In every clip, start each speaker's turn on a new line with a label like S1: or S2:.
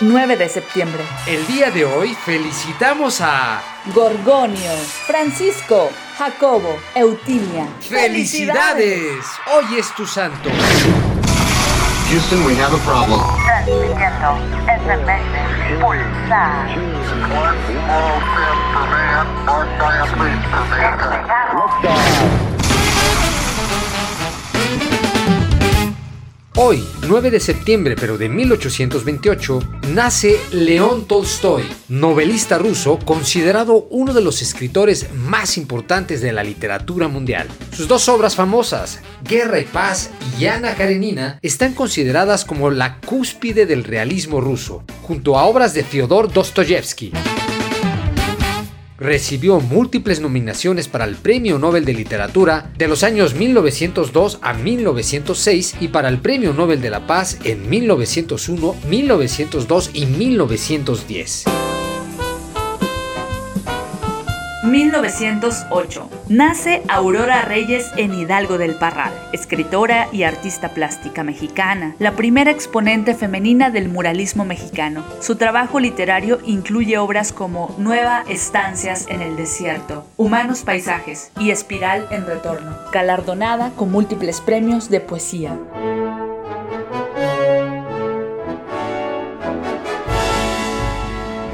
S1: 9 de septiembre.
S2: El día de hoy felicitamos a
S1: Gorgonio, Francisco, Jacobo, Eutilia.
S2: ¡Felicidades! Hoy es tu santo.
S3: Houston, we have a problem.
S4: Transmitiendo SMS Pulsar.
S2: Hoy, 9 de septiembre pero de 1828, nace León Tolstoy, novelista ruso considerado uno de los escritores más importantes de la literatura mundial. Sus dos obras famosas, Guerra y Paz y Ana Karenina, están consideradas como la cúspide del realismo ruso, junto a obras de Fyodor Dostoyevsky. Recibió múltiples nominaciones para el Premio Nobel de Literatura de los años 1902 a 1906 y para el Premio Nobel de la Paz en 1901, 1902 y 1910.
S1: 1908. Nace Aurora Reyes en Hidalgo del Parral, escritora y artista plástica mexicana, la primera exponente femenina del muralismo mexicano. Su trabajo literario incluye obras como Nueva Estancias en el Desierto, Humanos Paisajes y Espiral en Retorno, galardonada con múltiples premios de poesía.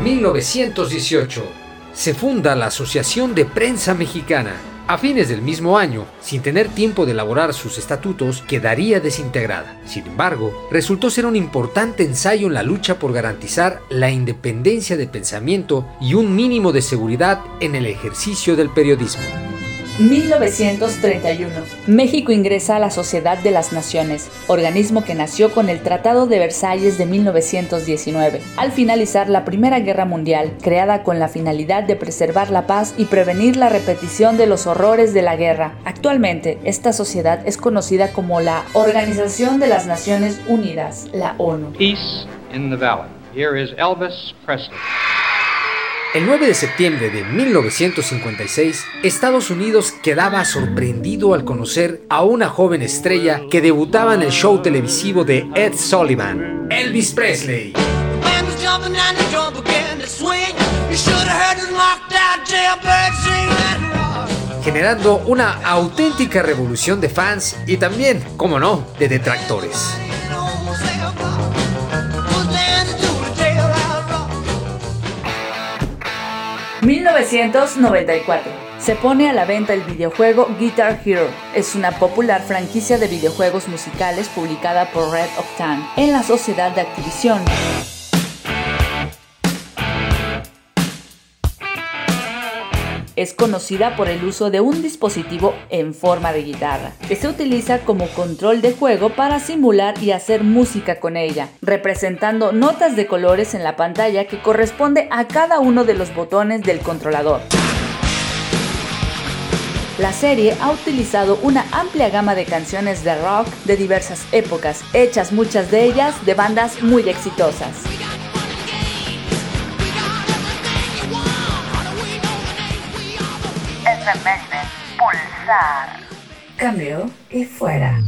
S2: ...1918 se funda la Asociación de Prensa Mexicana. A fines del mismo año, sin tener tiempo de elaborar sus estatutos, quedaría desintegrada. Sin embargo, resultó ser un importante ensayo en la lucha por garantizar la independencia de pensamiento y un mínimo de seguridad en el ejercicio del periodismo.
S1: 1931. México ingresa a la Sociedad de las Naciones, organismo que nació con el Tratado de Versalles de 1919, al finalizar la Primera Guerra Mundial, creada con la finalidad de preservar la paz y prevenir la repetición de los horrores de la guerra. Actualmente, esta sociedad es conocida como la Organización de las Naciones Unidas, la ONU.
S5: Peace in the Valley. Here is Elvis Presley.
S2: El 9 de septiembre de 1956, Estados Unidos quedaba sorprendido al conocer a una joven estrella que debutaba en el show televisivo de Ed Sullivan, Elvis Presley. Generando una auténtica revolución de fans y también, como no, de detractores.
S1: 1994. Se pone a la venta el videojuego Guitar Hero. Es una popular franquicia de videojuegos musicales publicada por Red Octane en la sociedad de Activision. Es conocida por el uso de un dispositivo en forma de guitarra, que se utiliza como control de juego para simular y hacer música con ella, representando notas de colores en la pantalla que corresponde a cada uno de los botones del controlador. La serie ha utilizado una amplia gama de canciones de rock de diversas épocas, hechas muchas de ellas de bandas muy exitosas.
S4: Pulsar.
S1: Cambio y fuera.